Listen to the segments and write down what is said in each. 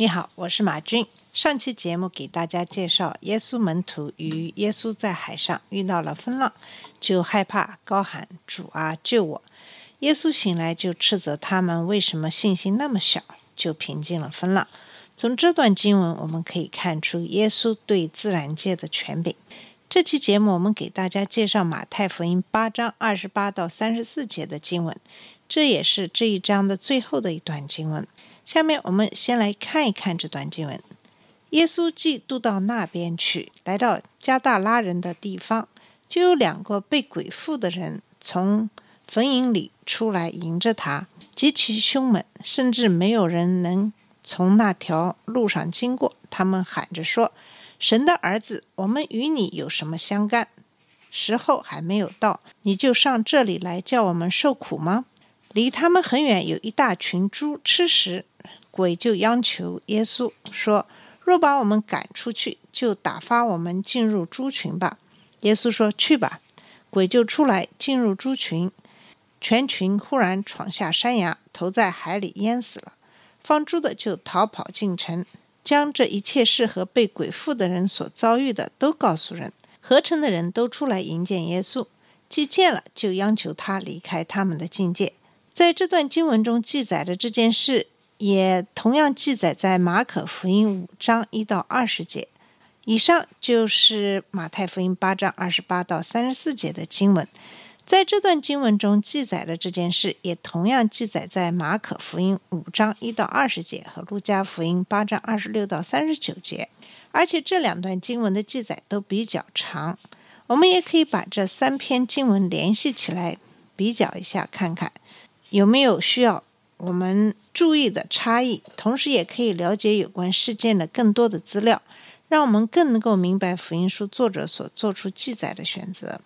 你好，我是马军。上期节目给大家介绍，耶稣门徒与耶稣在海上遇到了风浪，就害怕，高喊：“主啊，救我！”耶稣醒来就斥责他们为什么信心那么小，就平静了风浪。从这段经文我们可以看出耶稣对自然界的权柄。这期节目我们给大家介绍马太福音八章二十八到三十四节的经文，这也是这一章的最后的一段经文。下面我们先来看一看这段经文。耶稣既渡到那边去，来到加大拉人的地方，就有两个被鬼附的人从坟茔里出来迎着他，极其凶猛，甚至没有人能从那条路上经过。他们喊着说：“神的儿子，我们与你有什么相干？时候还没有到，你就上这里来叫我们受苦吗？”离他们很远有一大群猪吃食，鬼就央求耶稣说：“若把我们赶出去，就打发我们进入猪群吧。”耶稣说：“去吧。”鬼就出来进入猪群，全群忽然闯下山崖，投在海里淹死了。放猪的就逃跑进城，将这一切事和被鬼附的人所遭遇的都告诉人。合成的人都出来迎接耶稣，既见了，就央求他离开他们的境界。在这段经文中记载的这件事，也同样记载在马可福音五章一到二十节。以上就是马太福音八章二十八到三十四节的经文。在这段经文中记载的这件事，也同样记载在马可福音五章一到二十节和路加福音八章二十六到三十九节。而且这两段经文的记载都比较长，我们也可以把这三篇经文联系起来比较一下，看看有没有需要我们注意的差异，同时也可以了解有关事件的更多的资料，让我们更能够明白福音书作者所做出记载的选择。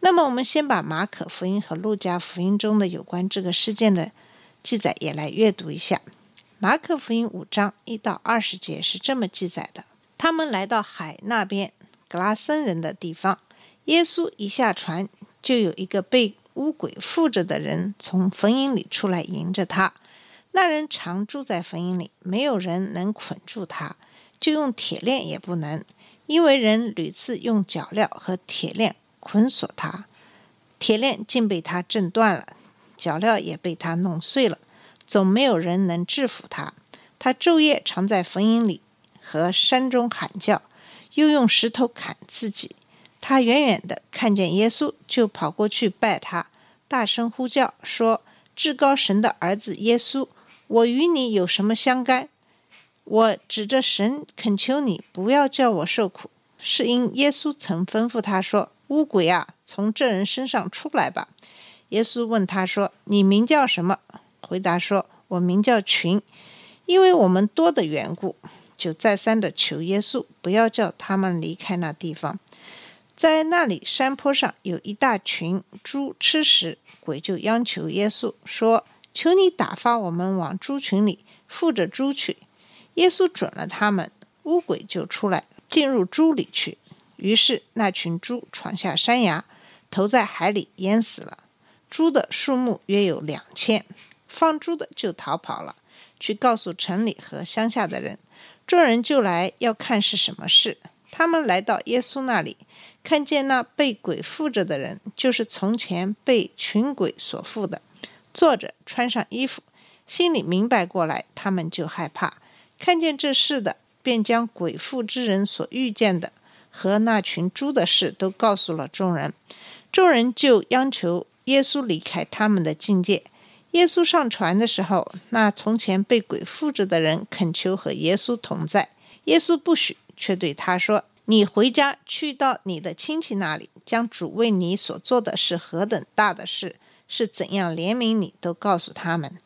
那么，我们先把马可福音和路加福音中的有关这个事件的记载也来阅读一下。马可福音五章一到二十节是这么记载的。他们来到海那边格拉森人的地方，耶稣一下船，就有一个被乌鬼附着的人从坟茔里出来迎着他。那人常住在坟茔里，没有人能捆住他，就用铁链也不能，因为人屡次用脚镣和铁链捆锁他，铁链竟被他震断了，脚镣也被他弄碎了，总没有人能制服他。他昼夜常在坟茔里。和山中喊叫，又用石头砍自己。他远远的看见耶稣，就跑过去拜他，大声呼叫说：“至高神的儿子耶稣，我与你有什么相干？我指着神恳求你，不要叫我受苦。是因耶稣曾吩咐他说：‘乌鬼啊，从这人身上出来吧。’耶稣问他说：‘你名叫什么？’回答说：‘我名叫群，因为我们多的缘故。’就再三的求耶稣不要叫他们离开那地方。在那里山坡上有一大群猪吃食，鬼就央求耶稣说：“求你打发我们往猪群里附着猪去。”耶稣准了他们，乌鬼就出来进入猪里去。于是那群猪闯下山崖，投在海里淹死了。猪的数目约有两千，放猪的就逃跑了，去告诉城里和乡下的人。众人就来要看是什么事。他们来到耶稣那里，看见那被鬼附着的人，就是从前被群鬼所附的，坐着穿上衣服，心里明白过来，他们就害怕。看见这事的，便将鬼附之人所遇见的和那群猪的事都告诉了众人。众人就央求耶稣离开他们的境界。耶稣上船的时候，那从前被鬼附着的人恳求和耶稣同在，耶稣不许，却对他说：“你回家去到你的亲戚那里，将主为你所做的是何等大的事，是怎样怜悯你，都告诉他们。”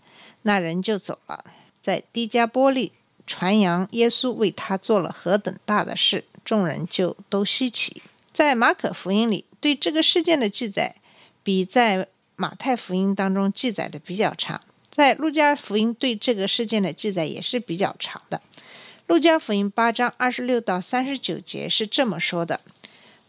那人就走了，在低加波利传扬耶稣为他做了何等大的事，众人就都稀奇。在马可福音里，对这个事件的记载比在马太福音当中记载的比较长。在路加福音对这个事件的记载也是比较长的。路加福音八章二十六到三十九节是这么说的：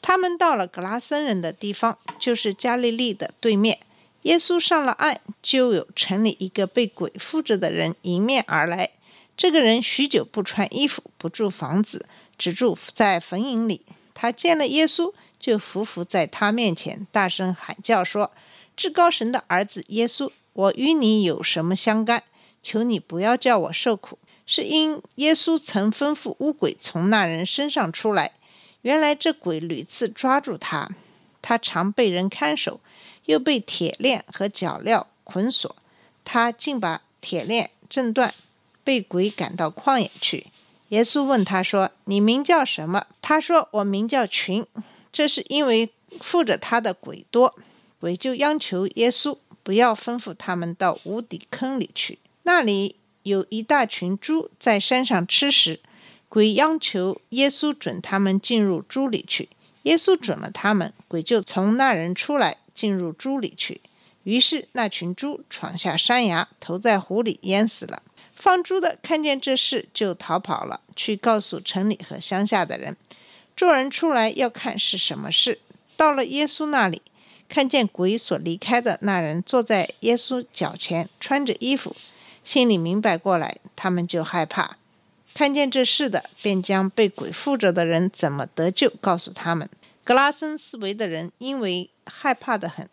他们到了格拉森人的地方，就是加利利的对面。耶稣上了岸，就有城里一个被鬼附着的人迎面而来。这个人许久不穿衣服，不住房子，只住在坟茔里。他见了耶稣，就伏伏在他面前，大声喊叫说：“至高神的儿子耶稣，我与你有什么相干？求你不要叫我受苦。”是因耶稣曾吩咐乌鬼从那人身上出来。原来这鬼屡次抓住他，他常被人看守。又被铁链和脚镣捆锁，他竟把铁链挣断，被鬼赶到旷野去。耶稣问他说：“你名叫什么？”他说：“我名叫群。”这是因为附着他的鬼多，鬼就央求耶稣不要吩咐他们到无底坑里去。那里有一大群猪在山上吃食，鬼央求耶稣准他们进入猪里去。耶稣准了他们，鬼就从那人出来。进入猪里去，于是那群猪闯下山崖，投在湖里淹死了。放猪的看见这事，就逃跑了，去告诉城里和乡下的人。众人出来要看是什么事，到了耶稣那里，看见鬼所离开的那人坐在耶稣脚前，穿着衣服，心里明白过来，他们就害怕。看见这事的，便将被鬼附着的人怎么得救，告诉他们。格拉森思维的人因为害怕的很，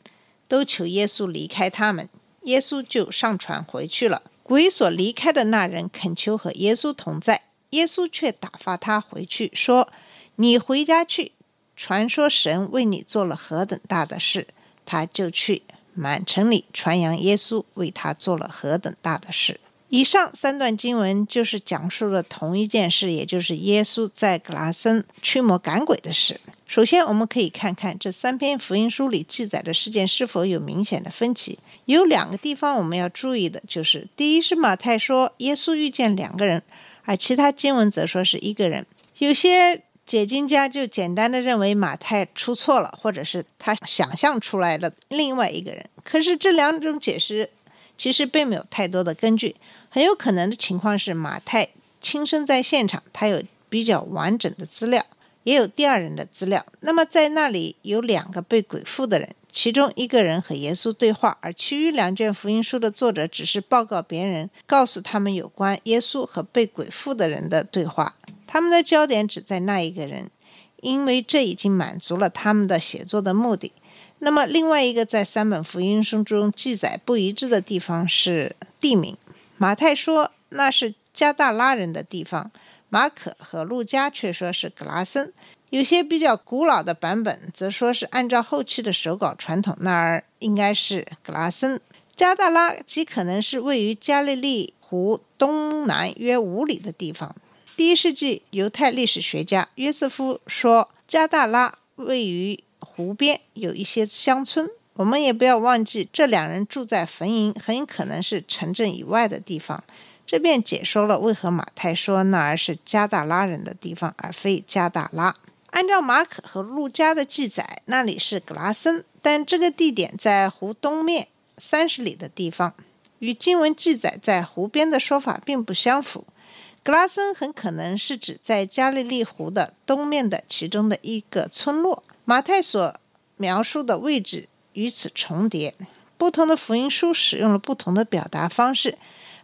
都求耶稣离开他们。耶稣就上船回去了。鬼所离开的那人恳求和耶稣同在，耶稣却打发他回去，说：“你回家去，传说神为你做了何等大的事。”他就去满城里传扬耶稣为他做了何等大的事。以上三段经文就是讲述了同一件事，也就是耶稣在格拉森驱魔赶鬼的事。首先，我们可以看看这三篇福音书里记载的事件是否有明显的分歧。有两个地方我们要注意的，就是第一是马太说耶稣遇见两个人，而其他经文则说是一个人。有些解经家就简单的认为马太出错了，或者是他想象出来的另外一个人。可是这两种解释其实并没有太多的根据。很有可能的情况是马太亲身在现场，他有比较完整的资料。也有第二人的资料。那么在那里有两个被鬼附的人，其中一个人和耶稣对话，而其余两卷福音书的作者只是报告别人，告诉他们有关耶稣和被鬼附的人的对话。他们的焦点只在那一个人，因为这已经满足了他们的写作的目的。那么另外一个在三本福音书中记载不一致的地方是地名。马太说那是加大拉人的地方。马可和路加却说是格拉森，有些比较古老的版本则说是按照后期的手稿传统，那儿应该是格拉森。加大拉极可能是位于加利利湖东南约五里的地方。第一世纪犹太历史学家约瑟夫说，加大拉位于湖边，有一些乡村。我们也不要忘记，这两人住在坟茔，很可能是城镇以外的地方。这便解说了为何马太说那儿是加大拉人的地方，而非加大拉。按照马可和路加的记载，那里是格拉森，但这个地点在湖东面三十里的地方，与经文记载在湖边的说法并不相符。格拉森很可能是指在加利利湖的东面的其中的一个村落。马太所描述的位置与此重叠，不同的福音书使用了不同的表达方式。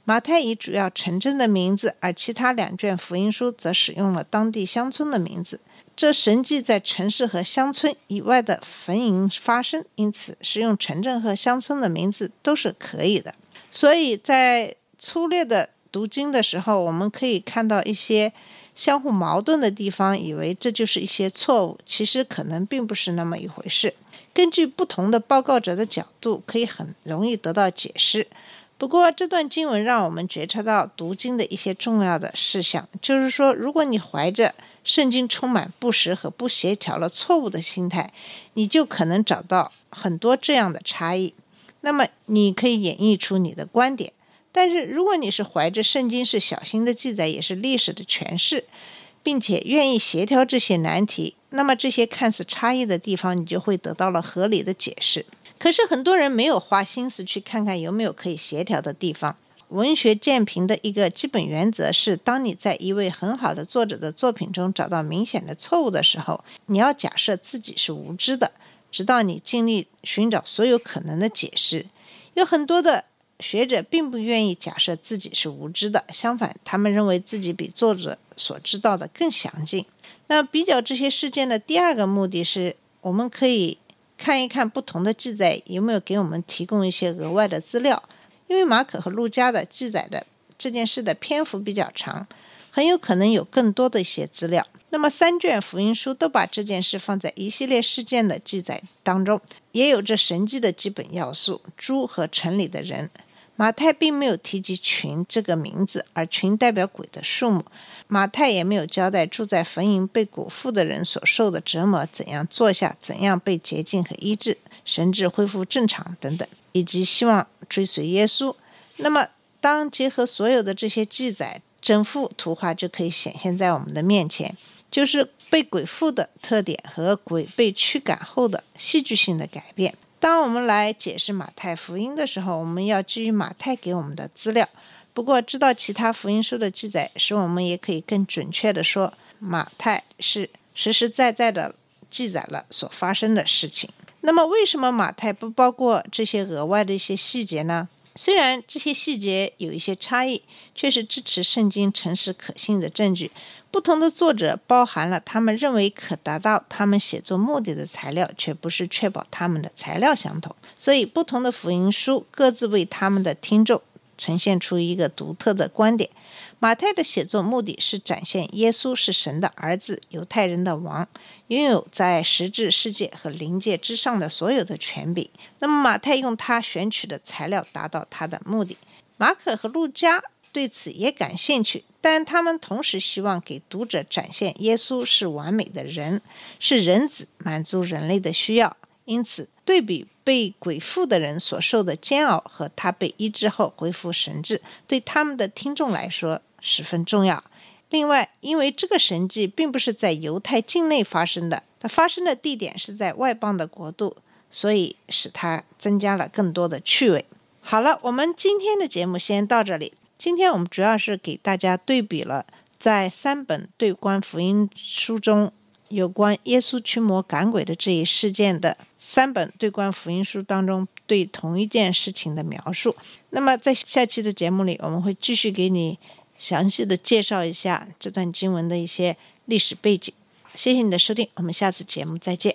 马太以主要城镇的名字，而其他两卷福音书则使用了当地乡村的名字。这神迹在城市和乡村以外的坟茔发生，因此使用城镇和乡村的名字都是可以的。所以在粗略的读经的时候，我们可以看到一些相互矛盾的地方，以为这就是一些错误，其实可能并不是那么一回事。根据不同的报告者的角度，可以很容易得到解释。不过，这段经文让我们觉察到读经的一些重要的事项，就是说，如果你怀着圣经充满不实和不协调了错误的心态，你就可能找到很多这样的差异。那么，你可以演绎出你的观点。但是，如果你是怀着圣经是小心的记载，也是历史的诠释，并且愿意协调这些难题，那么这些看似差异的地方，你就会得到了合理的解释。可是很多人没有花心思去看看有没有可以协调的地方。文学鉴评的一个基本原则是：当你在一位很好的作者的作品中找到明显的错误的时候，你要假设自己是无知的，直到你尽力寻找所有可能的解释。有很多的学者并不愿意假设自己是无知的，相反，他们认为自己比作者所知道的更详尽。那比较这些事件的第二个目的是，我们可以看一看不同的记载有没有给我们提供一些额外的资料。因为马可和路加的记载的这件事的篇幅比较长，很有可能有更多的一些资料。那么三卷福音书都把这件事放在一系列事件的记载当中，也有着神迹的基本要素：猪和城里的人。马太并没有提及“群”这个名字，而“群”代表鬼的数目。马太也没有交代住在坟茔被蛊附的人所受的折磨，怎样坐下，怎样被洁净和医治，神智恢复正常等等。以及希望追随耶稣，那么当结合所有的这些记载，整幅图画就可以显现在我们的面前，就是被鬼附的特点和鬼被驱赶后的戏剧性的改变。当我们来解释马太福音的时候，我们要基于马太给我们的资料。不过，知道其他福音书的记载，使我们也可以更准确地说，马太是实实在在的记载了所发生的事情。那么，为什么马太不包括这些额外的一些细节呢？虽然这些细节有一些差异，却是支持圣经诚实可信的证据。不同的作者包含了他们认为可达到他们写作目的的材料，却不是确保他们的材料相同。所以，不同的福音书各自为他们的听众呈现出一个独特的观点。马太的写作目的是展现耶稣是神的儿子，犹太人的王，拥有在实质世界和灵界之上的所有的权柄。那么，马太用他选取的材料达到他的目的。马可和路加对此也感兴趣，但他们同时希望给读者展现耶稣是完美的人，是人子，满足人类的需要。因此，对比被鬼附的人所受的煎熬和他被医治后恢复神智，对他们的听众来说。十分重要。另外，因为这个神迹并不是在犹太境内发生的，它发生的地点是在外邦的国度，所以使它增加了更多的趣味。好了，我们今天的节目先到这里。今天我们主要是给大家对比了在三本对观福音书中有关耶稣驱魔赶鬼的这一事件的三本对观福音书当中对同一件事情的描述。那么，在下期的节目里，我们会继续给你。详细的介绍一下这段经文的一些历史背景。谢谢你的收听，我们下次节目再见。